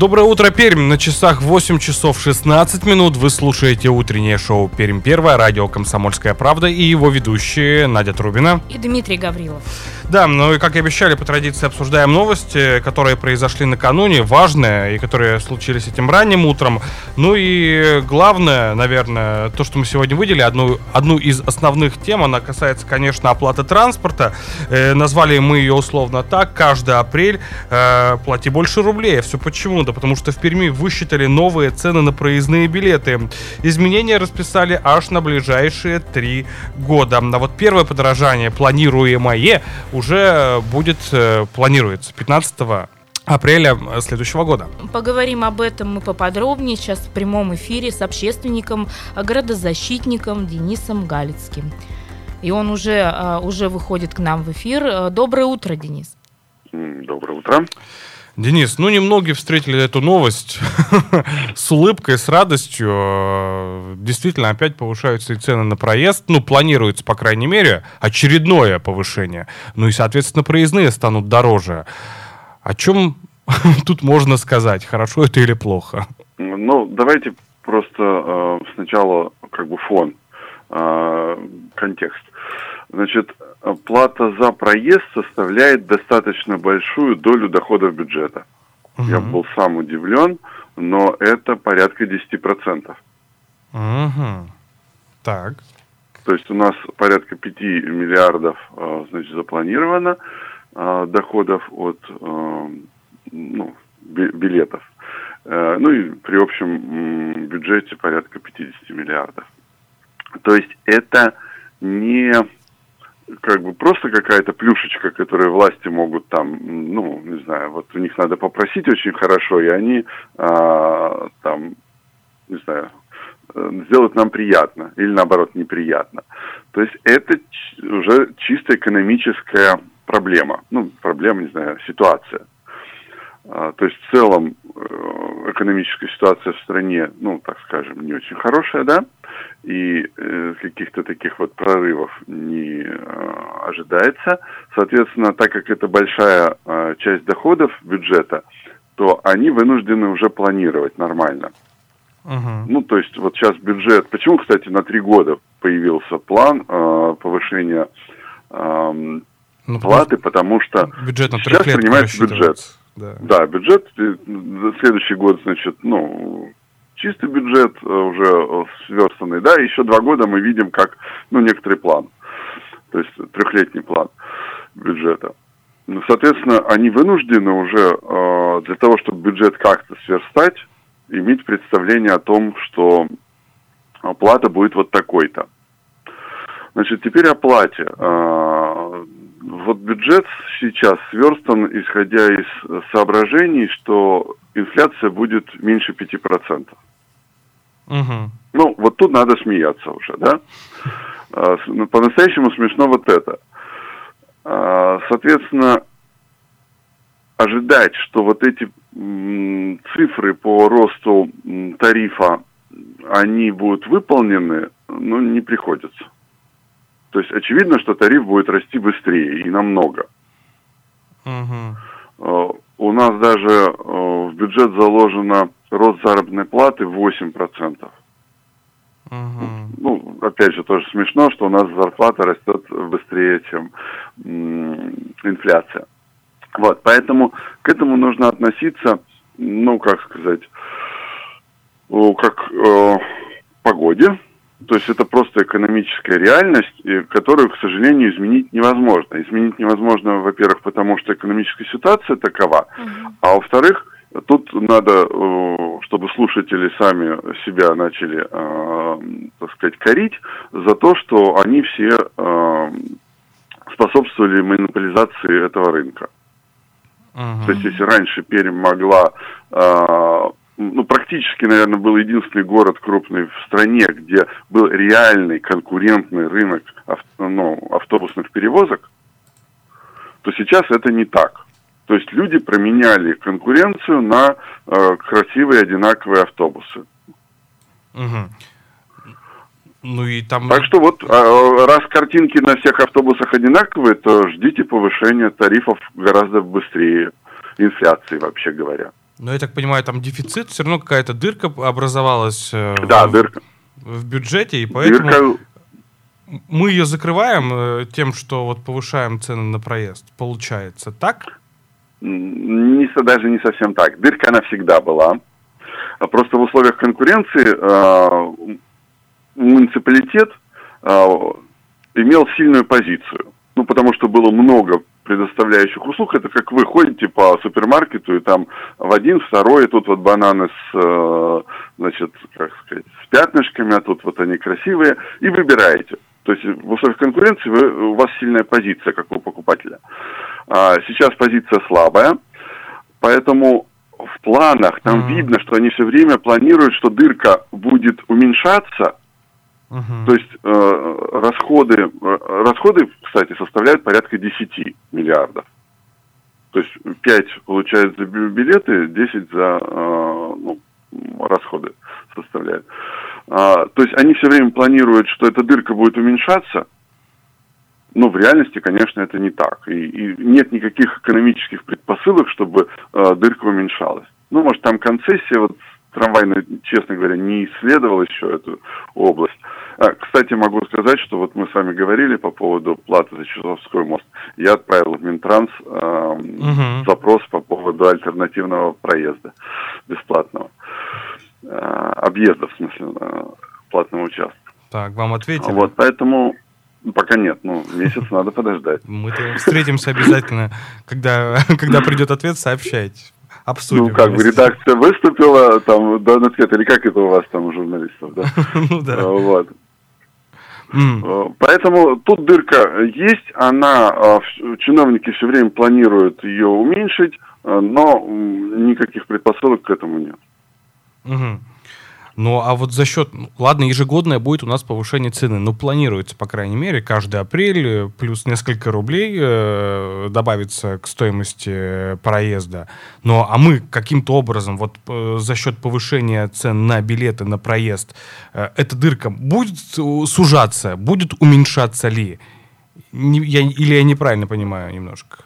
Доброе утро, Пермь. На часах 8 часов 16 минут вы слушаете утреннее шоу «Пермь первое», радио «Комсомольская правда» и его ведущие Надя Трубина и Дмитрий Гаврилов. Да, ну и как и обещали, по традиции обсуждаем новости, которые произошли накануне, важные, и которые случились этим ранним утром. Ну и главное, наверное, то, что мы сегодня выделили, одну, одну из основных тем, она касается, конечно, оплаты транспорта. Э, назвали мы ее условно так, каждый апрель э, плати больше рублей. Все почему? Да потому что в Перми высчитали новые цены на проездные билеты. Изменения расписали аж на ближайшие три года. А вот первое подорожание, планируемое, уже будет, э, планируется 15 апреля следующего года. Поговорим об этом мы поподробнее сейчас в прямом эфире с общественником, градозащитником Денисом Галицким. И он уже, э, уже выходит к нам в эфир. Э, доброе утро, Денис. Доброе утро. Денис, ну немногие встретили эту новость с улыбкой, с радостью. Действительно, опять повышаются и цены на проезд. Ну, планируется, по крайней мере, очередное повышение. Ну и, соответственно, проездные станут дороже. О чем тут можно сказать? Хорошо это или плохо? Ну, давайте просто э, сначала как бы фон, э, контекст. Значит, плата за проезд составляет достаточно большую долю доходов бюджета. Угу. Я был сам удивлен, но это порядка 10%. Угу. Так. То есть у нас порядка 5 миллиардов а, значит, запланировано а, доходов от а, ну, билетов. Э, ну и при общем бюджете порядка 50 миллиардов. То есть это не как бы просто какая-то плюшечка, которую власти могут там, ну, не знаю, вот у них надо попросить очень хорошо, и они а, там, не знаю, э, сделают нам приятно или наоборот неприятно. То есть это уже чисто экономическая проблема, ну, проблема, не знаю, ситуация. А, то есть в целом э, экономическая ситуация в стране, ну, так скажем, не очень хорошая, да, и э, каких-то таких вот прорывов не э, ожидается. Соответственно, так как это большая часть доходов бюджета, то они вынуждены уже планировать нормально. Uh-huh. Ну, то есть вот сейчас бюджет, почему, кстати, на три года появился план э, повышения э, ну, платы, потому что сейчас принимается бюджет. Да. да, бюджет, э, следующий год, значит, ну, чистый бюджет э, уже э, сверстанный, да, еще два года мы видим как, ну, некоторый план, то есть трехлетний план бюджета. Ну, соответственно, они вынуждены уже э, для того, чтобы бюджет как-то сверстать, иметь представление о том, что оплата будет вот такой-то. Значит, теперь о плате. Э, вот бюджет сейчас сверстан, исходя из соображений, что инфляция будет меньше 5%. Угу. Ну, вот тут надо смеяться уже, да? А, ну, по-настоящему смешно вот это. А, соответственно, ожидать, что вот эти цифры по росту тарифа, они будут выполнены, ну, не приходится. То есть очевидно, что тариф будет расти быстрее и намного. Угу. У нас даже в бюджет заложено рост заработной платы 8%. Угу. Ну, опять же, тоже смешно, что у нас зарплата растет быстрее, чем инфляция. Вот, поэтому к этому нужно относиться, ну, как сказать, как э, погоде. То есть это просто экономическая реальность, которую, к сожалению, изменить невозможно. Изменить невозможно, во-первых, потому что экономическая ситуация такова, угу. а во-вторых, Тут надо, э, чтобы слушатели сами себя начали э, так сказать, корить за то, что они все э, способствовали монополизации этого рынка. Uh-huh. То есть, если раньше Пермь могла, ну, практически, наверное, был единственный город крупный в стране, где был реальный конкурентный рынок ав, ну, автобусных перевозок, то сейчас это не так. То есть люди променяли конкуренцию на э, красивые одинаковые автобусы. Угу. Ну и там... Так что вот, э, раз картинки на всех автобусах одинаковые, то ждите повышения тарифов гораздо быстрее инфляции, вообще говоря. Но я так понимаю, там дефицит, все равно какая-то дырка образовалась э, да, в, дырка. в бюджете, и поэтому дырка... мы ее закрываем э, тем, что вот повышаем цены на проезд. Получается так? Не, даже не совсем так. Дырка она всегда была. Просто в условиях конкуренции э, муниципалитет э, имел сильную позицию. Ну, потому что было много предоставляющих услуг. Это как вы ходите по супермаркету, и там в один, второй, и тут вот бананы с, э, значит, как сказать, с пятнышками, а тут вот они красивые, и выбираете. То есть в условиях конкуренции вы, у вас сильная позиция, как у покупателя. А сейчас позиция слабая, поэтому в планах там mm-hmm. видно, что они все время планируют, что дырка будет уменьшаться. Mm-hmm. То есть э, расходы, э, расходы, кстати, составляют порядка 10 миллиардов. То есть 5 получают за билеты, 10 за ну, расходы составляют. А, то есть они все время планируют, что эта дырка будет уменьшаться, но в реальности, конечно, это не так. И, и нет никаких экономических предпосылок, чтобы э, дырка уменьшалась. Ну, может, там концессия, вот трамвайная, честно говоря, не исследовал еще эту область. А, кстати, могу сказать, что вот мы с вами говорили по поводу платы за Часовской мост. Я отправил в Минтранс э, угу. запрос по поводу альтернативного проезда бесплатного. Э, объезда, в смысле, э, платного участка. Так, вам ответили? Вот, поэтому Пока нет, ну, месяц надо подождать. Мы встретимся обязательно, когда, когда придет ответ, сообщайте. Обсудим. Ну, как бы редакция выступила, там, да, ответ, или как это у вас там у журналистов, да? Ну, да. Вот. Поэтому тут дырка есть, она, чиновники все время планируют ее уменьшить, но никаких предпосылок к этому нет. Угу. Ну, а вот за счет, ладно, ежегодное будет у нас повышение цены, но планируется, по крайней мере, каждый апрель э, плюс несколько рублей э, добавится к стоимости проезда. Но, а мы каким-то образом, вот э, за счет повышения цен на билеты, на проезд, э, эта дырка будет сужаться, будет уменьшаться ли? Не, я, или я неправильно понимаю немножко?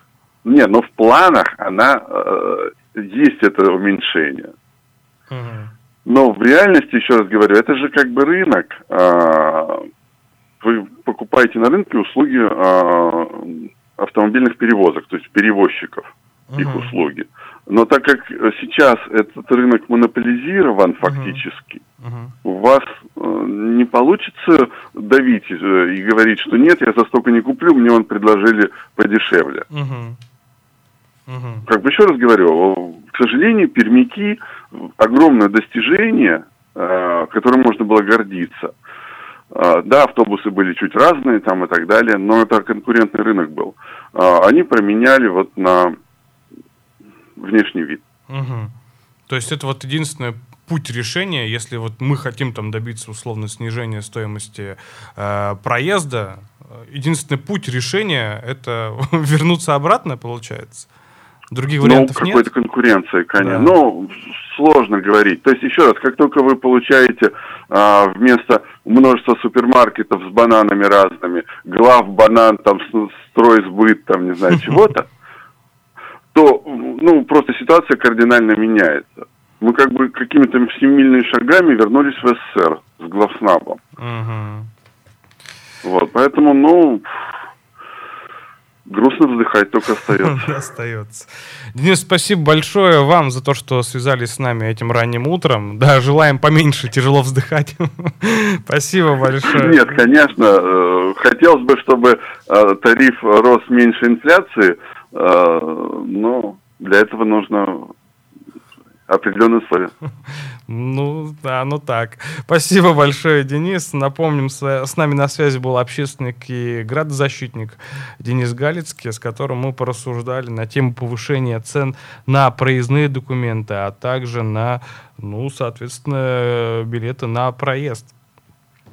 Не, ну в планах она э, есть это уменьшение. Угу. Но в реальности, еще раз говорю, это же как бы рынок. А, вы покупаете на рынке услуги а, автомобильных перевозок, то есть перевозчиков, uh-huh. их услуги. Но так как сейчас этот рынок монополизирован фактически, uh-huh. у вас э, не получится давить э, и говорить, что нет, я за столько не куплю, мне он предложили подешевле. Uh-huh. Угу. Как бы еще раз говорю, к сожалению, пермяки огромное достижение, э, которым можно было гордиться. Э, да, автобусы были чуть разные там и так далее, но это конкурентный рынок был. Э, они променяли вот на внешний вид. Угу. То есть это вот единственный путь решения, если вот мы хотим там добиться условно снижения стоимости э, проезда, единственный путь решения это вернуться обратно, получается? Других ну, вариантов ну, какой-то конкуренции, конечно. Да. Ну, сложно говорить. То есть, еще раз, как только вы получаете а, вместо множества супермаркетов с бананами разными, глав банан, там, строй сбыт, там, не знаю, чего-то, то, ну, просто ситуация кардинально меняется. Мы как бы какими-то семимильными шагами вернулись в СССР с главснабом. Угу. Вот, поэтому, ну, Грустно вздыхать только остается. остается. Денис, спасибо большое вам за то, что связались с нами этим ранним утром. Да, желаем поменьше тяжело вздыхать. спасибо большое. Нет, конечно. Э, хотелось бы, чтобы э, тариф рос меньше инфляции, э, но для этого нужно определенные условия. Ну, да, ну так. Спасибо большое, Денис. Напомним, с нами на связи был общественник и градозащитник Денис Галицкий, с которым мы порассуждали на тему повышения цен на проездные документы, а также на, ну, соответственно, билеты на проезд.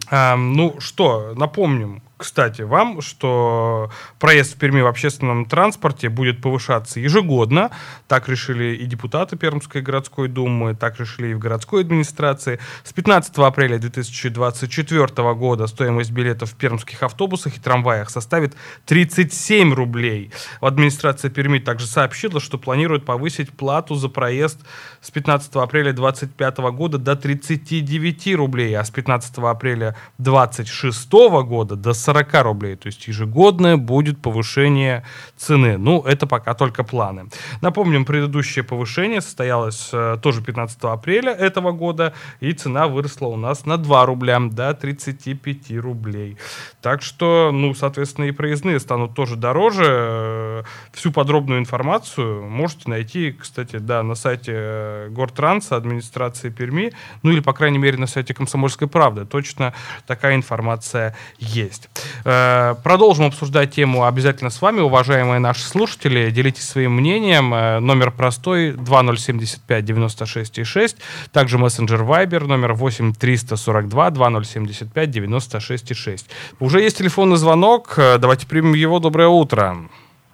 А, ну что, напомним, кстати, вам, что проезд в Перми в общественном транспорте будет повышаться ежегодно. Так решили и депутаты Пермской городской думы, так решили и в городской администрации. С 15 апреля 2024 года стоимость билетов в пермских автобусах и трамваях составит 37 рублей. В администрации Перми также сообщила, что планирует повысить плату за проезд с 15 апреля 2025 года до 39 рублей, а с 15 апреля 2026 года до 40 40 рублей. То есть ежегодное будет повышение цены. Ну, это пока только планы. Напомним, предыдущее повышение состоялось э, тоже 15 апреля этого года, и цена выросла у нас на 2 рубля до 35 рублей. Так что, ну, соответственно, и проездные станут тоже дороже. Э, всю подробную информацию можете найти, кстати, да, на сайте э, Гортранса, администрации Перми, ну или, по крайней мере, на сайте Комсомольской правды. Точно такая информация есть. Э, продолжим обсуждать тему обязательно с вами, уважаемые наши слушатели. Делитесь своим мнением. Э, номер простой 2075 96 6. Также мессенджер Viber номер 8 342 2075 96 6. Уже есть телефонный звонок. Э, давайте примем его. Доброе утро.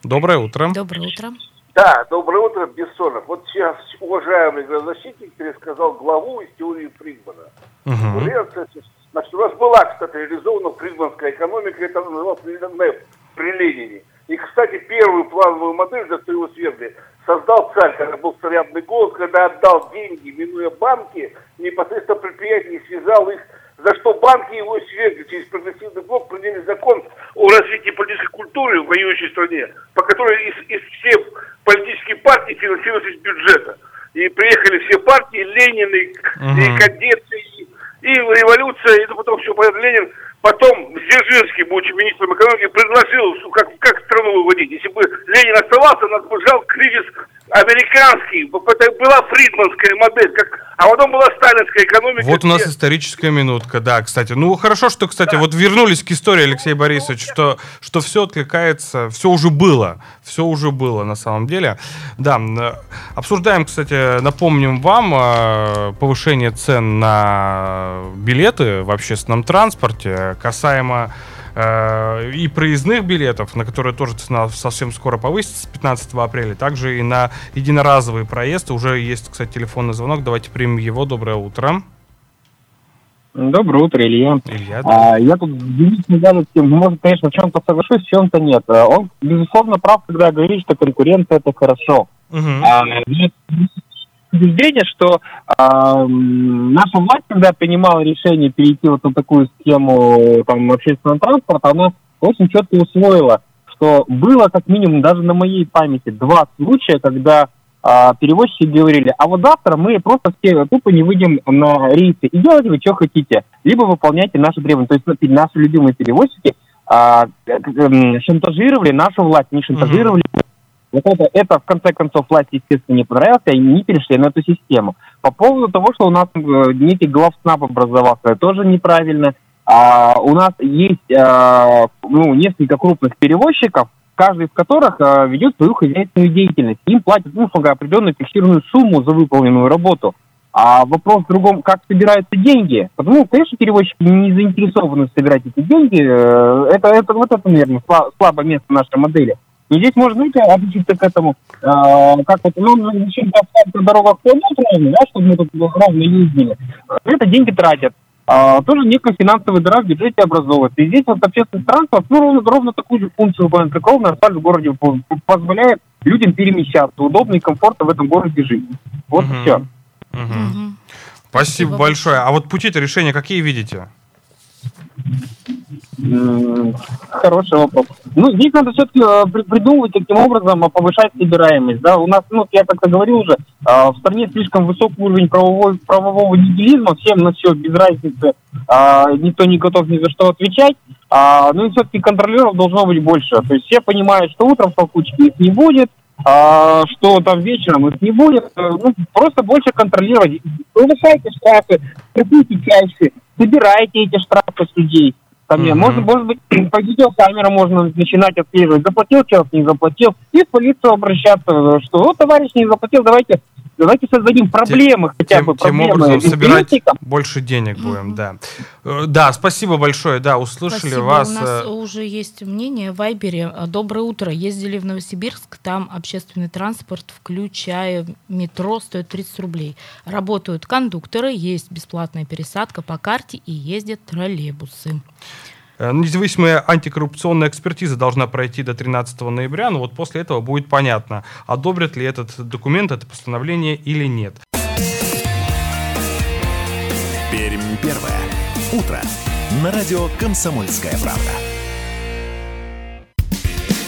Доброе утро. Доброе утро. Да, доброе утро, Бессонов. Вот сейчас уважаемый градозащитник пересказал главу из теории Фридмана. Угу. Значит, у нас была, кстати, реализована фридманская экономика, это называлось НЭП при Ленине. И, кстати, первую плановую модель, за его свергли, создал царь, когда был царябный голос, когда отдал деньги, минуя банки, непосредственно предприятия не связал их, за что банки его свергли. Через прогрессивный блок приняли закон о развитии политической культуры в воюющей стране, по которой из, из всех политических партий финансировались из бюджета. И приехали все партии, Ленин, и, угу. и кадеты, и и революция, и потом все понятно, Ленин Потом Дзержинский, будучи министром экономики, предложил, как, как страну выводить. Если бы Ленин оставался, нас бы жал кризис американский. Была фридманская модель, как, а потом была сталинская экономика. Вот у нас где... историческая минутка, да, кстати. Ну, хорошо, что, кстати, да. вот вернулись к истории, Алексей Борисович, что, что все откликается, все уже было, все уже было на самом деле. Да, обсуждаем, кстати, напомним вам э, повышение цен на билеты в общественном транспорте касаемо э, и проездных билетов, на которые тоже цена совсем скоро повысится с 15 апреля, также и на единоразовые проезды. Уже есть, кстати, телефонный звонок. Давайте примем его. Доброе утро. Доброе утро, Илья. Илья, да. а, я тут недавно с тем, может, конечно, в чем-то соглашусь, в чем-то нет. А, он, безусловно, прав, когда говорит, что конкуренция – это хорошо. Угу. А, убеждение, что э, наша власть, когда принимала решение перейти вот на такую схему там, общественного транспорта, она очень четко усвоила, что было как минимум даже на моей памяти два случая, когда э, перевозчики говорили, а вот завтра мы просто все тупо не выйдем на рейсы и делайте вы что хотите, либо выполняйте наши требования. То есть наши любимые перевозчики э, э, шантажировали нашу власть, не шантажировали mm-hmm вот это, это в конце концов власти, естественно, не понравилось, и они перешли на эту систему. По поводу того, что у нас э, некий главснап образовался, это тоже неправильно. А, у нас есть а, ну, несколько крупных перевозчиков, каждый из которых а, ведет свою хозяйственную деятельность. Им платят ну, определенную фиксированную сумму за выполненную работу. А вопрос в другом, как собираются деньги. Потому, конечно, перевозчики не заинтересованы собирать эти деньги. Э, это, это вот это, наверное, слабое место нашей модели. И здесь можно, знаете, обучиться к этому, э, как вот, ну, начнем на дорогах ходить ровно, да, чтобы мы тут ровно ездили. Это деньги тратят. А, тоже некая финансовая дыра в бюджете образовывается. И здесь вот общественный транспорт, ну, ровно, ровно такую же функцию выполняет, как ровно асфальт в городе позволяет людям перемещаться, удобно и комфортно в этом городе жить. Вот угу. все. Угу. Спасибо, Спасибо большое. А вот пути-то решения какие видите? Хороший вопрос. Ну, здесь надо все-таки э, придумывать, каким образом а, повышать собираемость. Да? У нас, ну, я как-то говорил уже, а, в стране слишком высокий уровень правового, правового нигилизма, всем на все без разницы, а, никто не готов ни за что отвечать. Ну и все-таки контролеров должно быть больше. То есть все понимают, что утром в толкучке их не будет, а, что там вечером их не будет. Ну, просто больше контролировать. Повышайте штрафы, крепите чаще, собирайте эти штрафы с людей ко мне. Mm-hmm. Может, может быть, по видеокамерам можно начинать отслеживать. Заплатил человек, не заплатил. И в полицию обращаться, что вот товарищ не заплатил, давайте Давайте создадим проблемы, тем, хотя бы тем, образом собирать больше денег будем, да. Э, да, спасибо большое, да, услышали спасибо. вас. У нас э, уже есть мнение в Вайбере. Доброе утро. Ездили в Новосибирск, там общественный транспорт, включая метро, стоит 30 рублей. Работают кондукторы, есть бесплатная пересадка по карте и ездят троллейбусы. Э, независимая антикоррупционная экспертиза должна пройти до 13 ноября, но вот после этого будет понятно, одобрят ли этот документ, это постановление или нет. Пермь первое. Утро. На радио «Комсомольская правда».